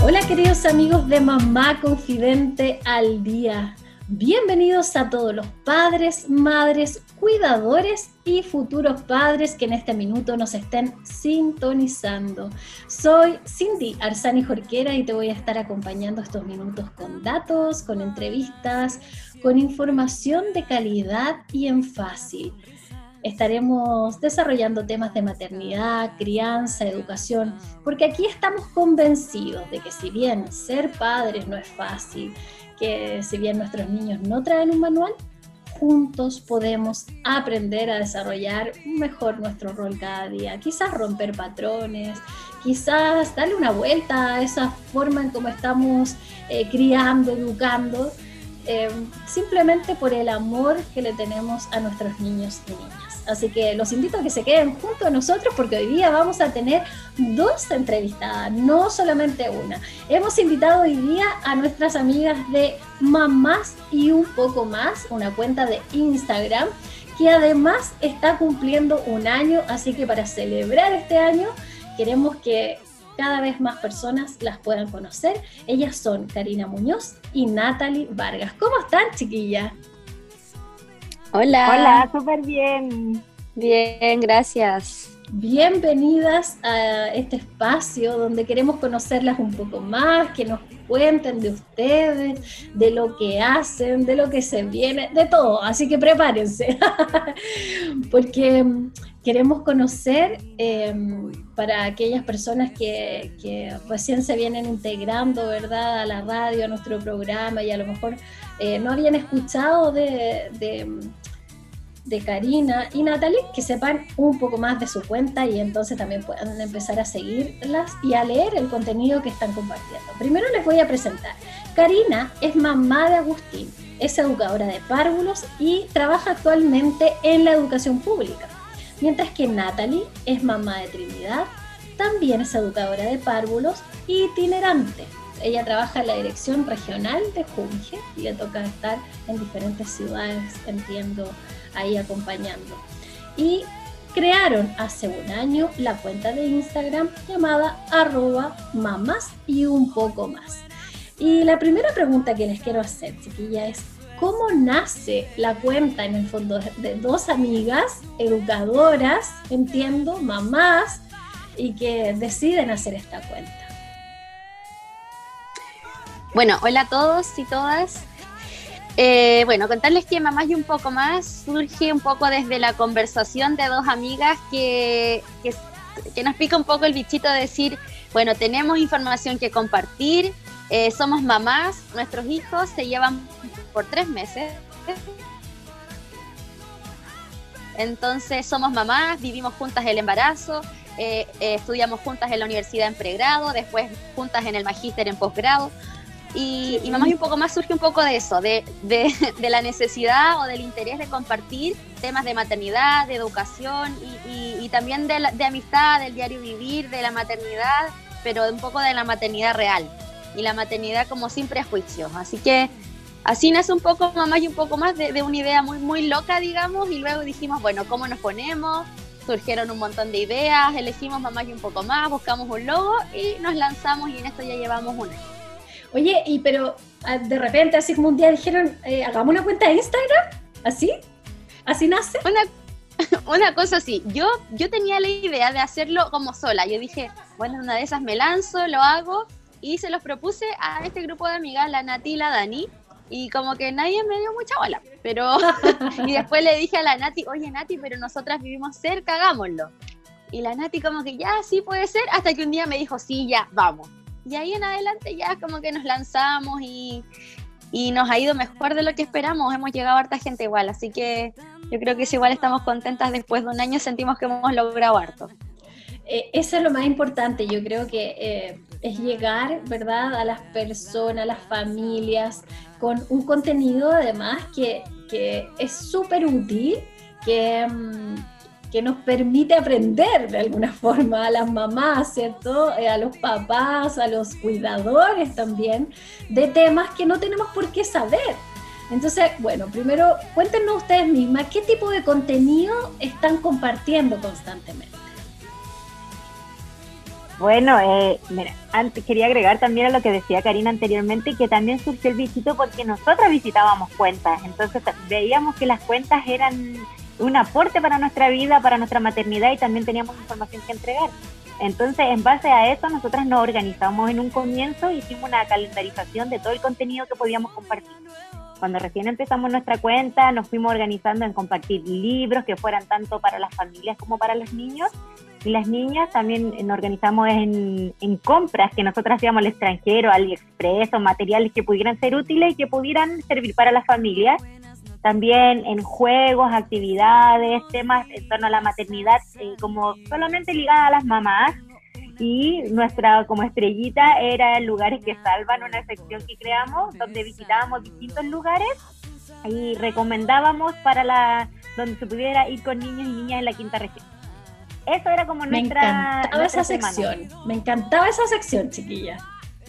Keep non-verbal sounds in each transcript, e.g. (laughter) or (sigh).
Hola queridos amigos de Mamá Confidente al Día. Bienvenidos a todos los padres, madres, cuidadores y futuros padres que en este minuto nos estén sintonizando. Soy Cindy Arzani Jorquera y te voy a estar acompañando estos minutos con datos, con entrevistas, con información de calidad y en fácil. Estaremos desarrollando temas de maternidad, crianza, educación, porque aquí estamos convencidos de que si bien ser padres no es fácil, que si bien nuestros niños no traen un manual, juntos podemos aprender a desarrollar mejor nuestro rol cada día. Quizás romper patrones, quizás darle una vuelta a esa forma en cómo estamos eh, criando, educando, eh, simplemente por el amor que le tenemos a nuestros niños y niñas. Así que los invito a que se queden junto a nosotros porque hoy día vamos a tener dos entrevistadas, no solamente una. Hemos invitado hoy día a nuestras amigas de Mamás y un poco más, una cuenta de Instagram que además está cumpliendo un año, así que para celebrar este año queremos que cada vez más personas las puedan conocer. Ellas son Karina Muñoz y Natalie Vargas. ¿Cómo están, chiquillas? Hola. Hola, súper bien. Bien, gracias. Bienvenidas a este espacio donde queremos conocerlas un poco más, que nos cuenten de ustedes, de lo que hacen, de lo que se viene, de todo. Así que prepárense, (laughs) porque mm, queremos conocer em, para aquellas personas que, recién se vienen integrando, ¿verdad?, a la radio, a nuestro programa y a lo mejor eh, no habían escuchado de, de, Karina y Natalie, que sepan un poco más de su cuenta y entonces también puedan empezar a seguirlas y a leer el contenido que están compartiendo. Primero les voy a presentar. Karina es mamá de Agustín, es educadora de párvulos y trabaja actualmente en la educación pública. Mientras que Natalie es mamá de Trinidad, también es educadora de párvulos itinerante ella trabaja en la dirección regional de Junge y le toca estar en diferentes ciudades, entiendo, ahí acompañando. Y crearon hace un año la cuenta de Instagram llamada arroba mamás y un poco más. Y la primera pregunta que les quiero hacer, chiquilla, es cómo nace la cuenta en el fondo de dos amigas, educadoras, entiendo, mamás, y que deciden hacer esta cuenta. Bueno, hola a todos y todas. Eh, bueno, contarles que Mamás y un poco más surge un poco desde la conversación de dos amigas que, que, nos pica un poco el bichito de decir, bueno, tenemos información que compartir, eh, somos mamás, nuestros hijos se llevan por tres meses. Entonces somos mamás, vivimos juntas el embarazo, eh, estudiamos juntas en la universidad en pregrado, después juntas en el magíster en posgrado. Y, y Mamás y un poco más surge un poco de eso, de, (laughs) de, la necesidad o del interés de compartir temas de maternidad, de educación y, y, también de, de, amistad, del diario vivir, de la maternidad, pero un poco de la maternidad real y la maternidad como sin prejuicios. Así que así nace un poco Mamás y un poco más de, una idea muy, muy loca, digamos, y luego dijimos, bueno, ¿cómo nos ponemos? Surgieron un montón de ideas, elegimos Mamás y un poco más, buscamos un logo y nos lanzamos y en esto ya llevamos un año. Oye, y pero ah, de repente, así como un día dijeron, eh, hagamos una cuenta de Instagram, ¿así? ¿Así nace? Una, (laughs) una cosa así, yo, yo tenía la idea de hacerlo como sola. Yo dije, bueno, una de esas me lanzo, lo hago, y se los propuse a este grupo de amigas, la Nati y la Dani, y como que nadie me dio mucha bola, pero (laughs) y después le dije a la Nati, oye Nati, pero nosotras vivimos cerca, hagámoslo. Y la Nati como que ya, sí puede ser, hasta que un día me dijo, sí, ya, vamos. Y ahí en adelante ya como que nos lanzamos y, nos ha ido mejor de lo que esperamos. Hemos llegado a harta gente igual, así que yo creo que si igual estamos contentas después de un año, sentimos que hemos logrado harto. Eh, eso es lo más importante, yo creo que eh, es llegar, ¿verdad?, a las personas, a las familias, con un contenido además que, que es súper útil, que, mm, que, nos permite aprender de alguna (laughs) forma a las mamás, ¿cierto?, eh, a los papás, a los cuidadores también, de temas que no tenemos por qué saber. Entonces, bueno, primero cuéntenos ustedes mismas qué tipo de contenido están compartiendo constantemente. Bueno, eh, mira, antes quería agregar también a lo que decía Karina anteriormente, que también surgió el visito porque nosotras visitábamos cuentas, entonces veíamos que las cuentas eran un aporte para nuestra vida, para nuestra maternidad y también teníamos información que entregar. Entonces, en base a eso, nosotras nos organizamos en un comienzo, hicimos una calendarización de todo el contenido que podíamos compartir. Cuando recién empezamos nuestra cuenta, nos fuimos organizando en compartir libros que fueran tanto para las familias como para los niños y las niñas también nos organizamos en, compras que nosotros hacíamos al extranjero, AliExpress o materiales que pudieran ser útiles y que pudieran servir para las familias. También en juegos, actividades, temas en torno a la maternidad, eh, como solamente ligada a las mamás. Y nuestra como estrellita era lugares que salvan, una sección que creamos donde visitábamos distintos lugares y recomendábamos para la donde se pudiera ir con niños y niñas en la quinta región. Eso era como nuestra. Me encantaba esa sección. Me encantaba esa sección, chiquilla.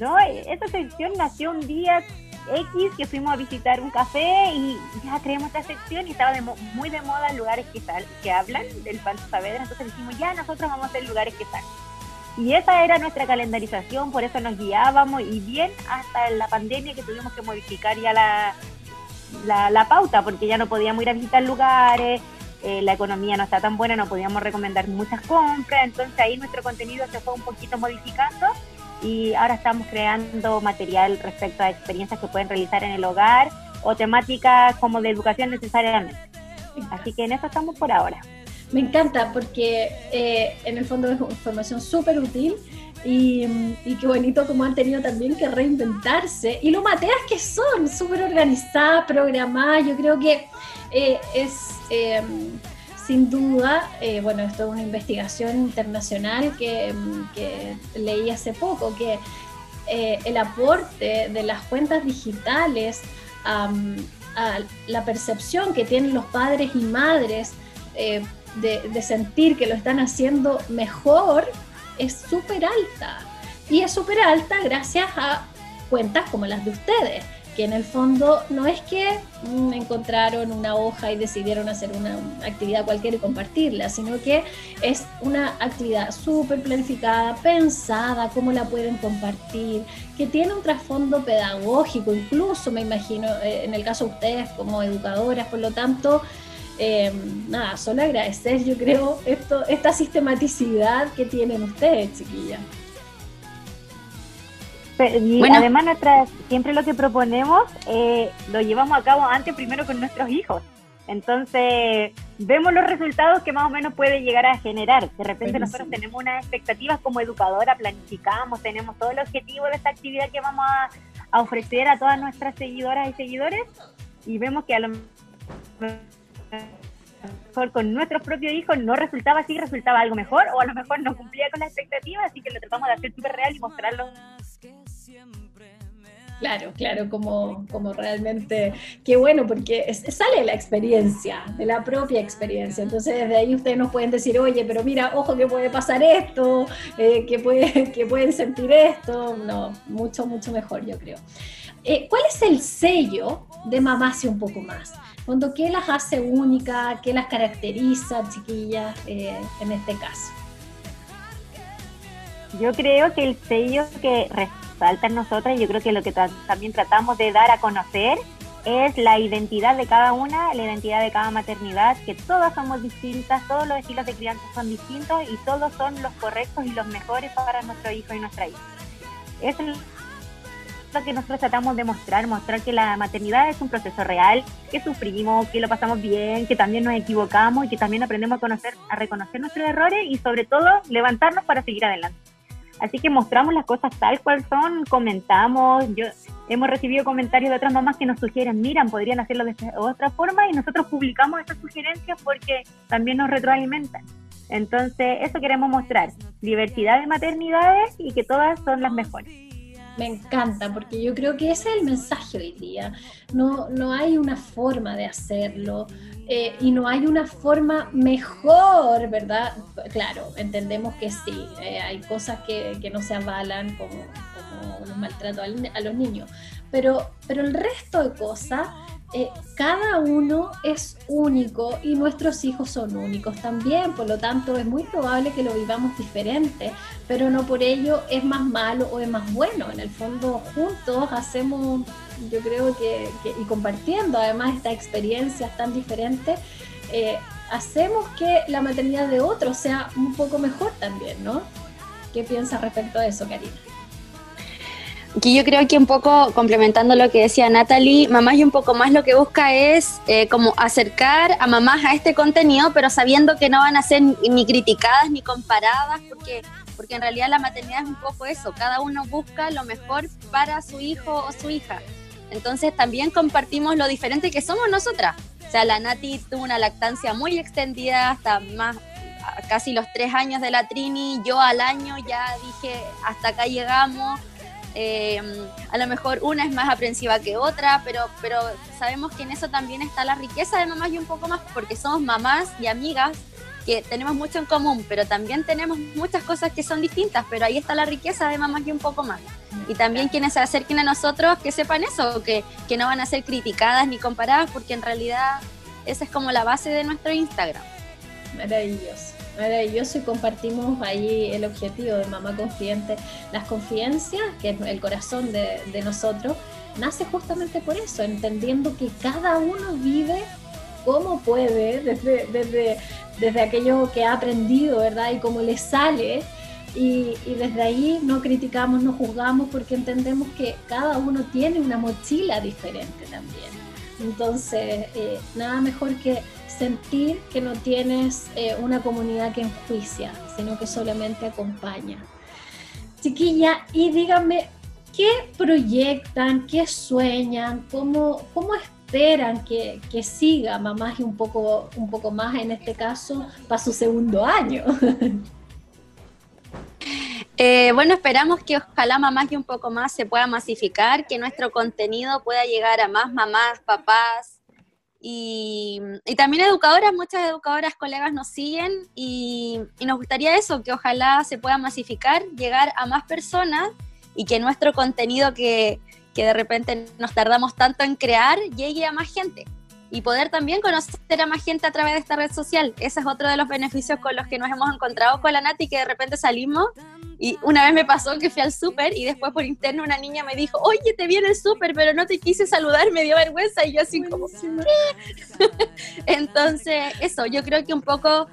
No, esa sección nació un día X que fuimos a visitar un café y ya creamos esta sección y estaba muy de moda lugares que, que hablan del Pancho Saavedra. Entonces dijimos, ya nosotros vamos a hacer lugares que salen. Y esa era nuestra calendarización, por eso nos guiábamos y bien hasta la pandemia que tuvimos que modificar ya la, la, la pauta porque ya no podíamos ir a visitar lugares, eh, la economía no está tan buena, no podíamos recomendar muchas compras, entonces ahí nuestro contenido se fue un poquito modificando y ahora estamos creando material respecto a experiencias que pueden realizar en el hogar o temáticas como de educación necesariamente. Así que en eso estamos por ahora. Me encanta porque eh, en el fondo es información súper útil y, y, qué bonito como han tenido también que reinventarse. Y lo mateas que son, súper organizadas, programadas. Yo creo que eh, es em, sin duda, eh, bueno, esto es una investigación internacional que, leí hace poco, que eh, el aporte de las cuentas digitales a la percepción que tienen los padres y madres de, sentir que lo están haciendo mejor es súper alta. Y es súper alta gracias a cuentas como las de ustedes que en el fondo no es que mm, encontraron una hoja y decidieron hacer una actividad cualquiera y compartirla, sino que es una actividad súper planificada, pensada, cómo la pueden compartir, que tiene un trasfondo pedagógico, incluso me imagino, eh, en el caso de ustedes como educadoras, por lo tanto, eh, nada, solo agradecer, yo creo, esto, esta sistematicidad que tienen ustedes, chiquillas. Y además nuestra, siempre lo que proponemos eh, lo llevamos a cabo antes primero con nuestros hijos. Entonces vemos los resultados que más o menos puede llegar a generar. De repente nosotros tenemos unas expectativas como educadora, planificamos, tenemos todo el objetivo de esta actividad que vamos a, a ofrecer a todas nuestras seguidoras y seguidores y vemos que a lo mejor con nuestros propios hijos no resultaba así, resultaba algo mejor o a lo mejor no cumplía con las expectativas, así que lo tratamos de hacer súper real y mostrarlo Claro, claro, como, como realmente, qué bueno, porque sale la experiencia, de la propia experiencia. Entonces, desde ahí ustedes nos pueden decir, oye, pero mira, ojo que puede pasar esto, eh, que, puede, (laughs) que pueden sentir esto. No, mucho, mucho mejor, yo creo. Eh, ¿Cuál es el sello de Mamacia un poco más? Cuando, ¿Qué las hace únicas? ¿Qué las caracteriza, chiquillas, eh, en este caso? Yo creo que el sello que falta en nosotras, yo creo que lo que también tratamos de dar a conocer es la identidad de cada una, la identidad de cada maternidad, que todas somos distintas, todos los estilos de crianza son distintos y todos son los correctos y los mejores para nuestro hijo y nuestra hija. Es lo que nosotros tratamos de mostrar, mostrar que la maternidad es un proceso real, que sufrimos, que lo pasamos bien, que también nos equivocamos y que también aprendemos a conocer, a reconocer nuestros errores y sobre todo levantarnos para seguir adelante. Así que mostramos las cosas tal cual son, comentamos, yo hemos recibido comentarios de otras mamás que nos sugieren, miran, podrían hacerlo de otra forma y nosotros publicamos esas sugerencias porque también nos retroalimentan. Entonces, eso queremos mostrar, diversidad de maternidades y que todas son las mejores. Me encanta, porque yo creo que ese es el mensaje hoy día. No, no hay una forma de hacerlo eh, y no hay una forma mejor, ¿verdad? Claro, entendemos que sí, eh, hay cosas que, que, no se avalan como, como los maltratos a los niños, pero, pero el resto de cosas eh, cada uno es único y nuestros hijos son únicos también, por lo tanto es muy probable que lo vivamos diferente, pero no por ello es más malo o es más bueno. En el fondo juntos hacemos, yo creo que, y compartiendo además esta experiencias tan diferentes, eh, hacemos que la maternidad de otros sea un poco mejor también, ¿no? ¿Qué piensas respecto a eso, Karina? que yo creo que un poco complementando lo que decía Natalie, Mamás y un poco más lo que busca es eh, como acercar a mamás a este contenido, pero sabiendo que no van a ser ni criticadas ni comparadas, porque, porque en realidad la maternidad es un poco eso, cada uno busca lo mejor para su hijo o su hija. Entonces también compartimos lo diferente que somos nosotras. O sea, la Nati tuvo una lactancia muy extendida, hasta más casi los tres años de la Trini, yo al año ya dije, hasta acá llegamos eh, a lo mejor una es más aprensiva que otra, pero, pero sabemos que en eso también está la riqueza de mamás y un poco más, porque somos mamás y amigas que tenemos mucho en común, pero también tenemos muchas cosas que son distintas, pero ahí está la riqueza de mamás y un poco más. Y también quienes se acerquen a nosotros, que sepan eso, que, que no van a ser criticadas ni comparadas, porque en realidad esa es como la base de nuestro Instagram. Maravilloso maravilloso y compartimos ahí el objetivo de Mamá Confidente. Las confidencias, que es el corazón de, nosotros, nace justamente por eso, entendiendo que cada uno vive como puede, desde, desde, desde aquello que ha aprendido, ¿verdad? Y cómo le sale. Y, y, desde ahí no criticamos, no juzgamos, porque entendemos que cada uno tiene una mochila diferente también. Entonces, eh, nada mejor que sentir que no tienes eh, una comunidad que enjuicia, sino que solamente acompaña. Chiquilla, y díganme, ¿qué proyectan, qué sueñan, cómo, cómo esperan que, que, siga mamás y un poco, un poco más en este caso para su segundo año? (laughs) Eh, bueno, esperamos que ojalá mamás y un poco más se pueda masificar, que nuestro contenido pueda llegar a más mamás, papás, y, también educadoras, muchas educadoras, colegas nos siguen y, nos gustaría eso, que ojalá se pueda masificar, llegar a más personas y que nuestro contenido que, que de repente nos tardamos tanto en crear llegue a más gente. Y poder también conocer a más gente a través de esta red social. Ese es otro de los beneficios con los que nos hemos encontrado con la Nati, que de repente salimos y una vez me pasó que fui al súper y después por interno una niña me dijo, oye, te vi en el súper, pero no te quise saludar, me dio vergüenza y yo así como, (laughs) Entonces, eso, yo creo que un poco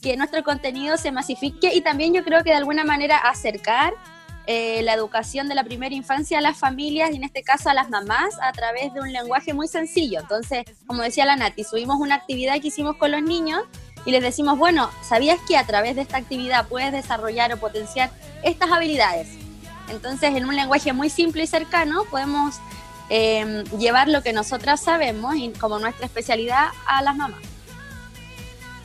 que nuestro contenido se masifique y también yo creo que de alguna manera acercar eh, la educación de la primera infancia a las familias y en este caso a las mamás a través de un lenguaje muy sencillo. Entonces, como decía la Nati, subimos una actividad que hicimos con los niños y les decimos, bueno, ¿sabías que a través de esta actividad puedes desarrollar o potenciar estas habilidades? Entonces, en un lenguaje muy simple y cercano, podemos em, llevar lo que nosotras sabemos y como nuestra especialidad a las mamás.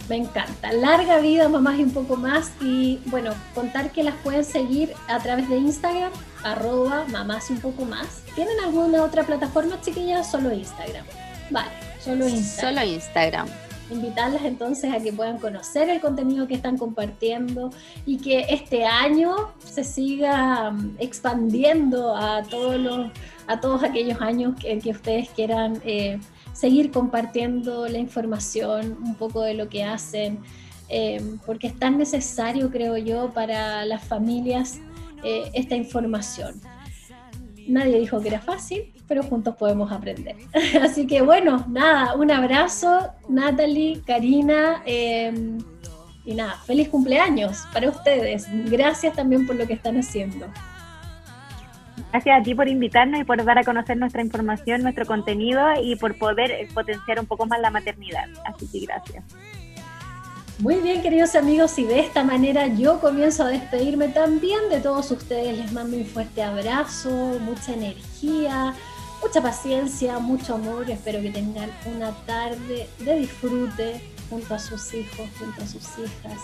Me encanta. Larga vida, mamás y un poco más. Y bueno, contar que las pueden seguir a través de Instagram, arroba mamás y un poco más. ¿Tienen alguna otra plataforma, chiquillas? Solo Instagram. Vale, solo Instagram. Solo Instagram invitarlas entonces a que puedan conocer el contenido que están compartiendo y que este año se siga mm, expandiendo a todos los a todos aquellos años en que ustedes quieran eh, seguir compartiendo la información, un poco de lo que hacen, eh, porque es tan necesario, creo yo, para las familias eh, esta información. Nadie dijo que era fácil, pero juntos podemos aprender. (laughs) Así que bueno, nada, un abrazo, Natalie, Karina, em, y nada, feliz cumpleaños para ustedes. Gracias también por lo que están haciendo. Gracias a ti por invitarnos y por dar a conocer nuestra información, nuestro contenido y por poder potenciar un poco más la maternidad. Así que gracias. Muy bien, queridos amigos, y de esta manera yo comienzo a despedirme también de todos ustedes. Les mando un fuerte abrazo, mucha energía, mucha paciencia, mucho amor. Espero que tengan una tarde de disfrute, junto a sus hijos, junto a sus hijas.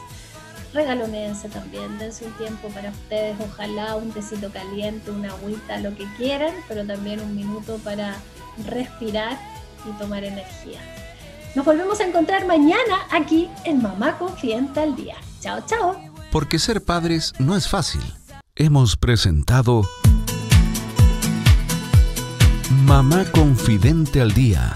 Regalonense también, dense un tiempo para ustedes, ojalá un tecito caliente, una agüita, lo que quieran, pero también un minuto para respirar y tomar energía. Nos volvemos a encontrar mañana aquí en Mamá Confidente al Día. Chao, chao. Porque ser padres no es fácil. Hemos presentado Mamá Confidente al Día,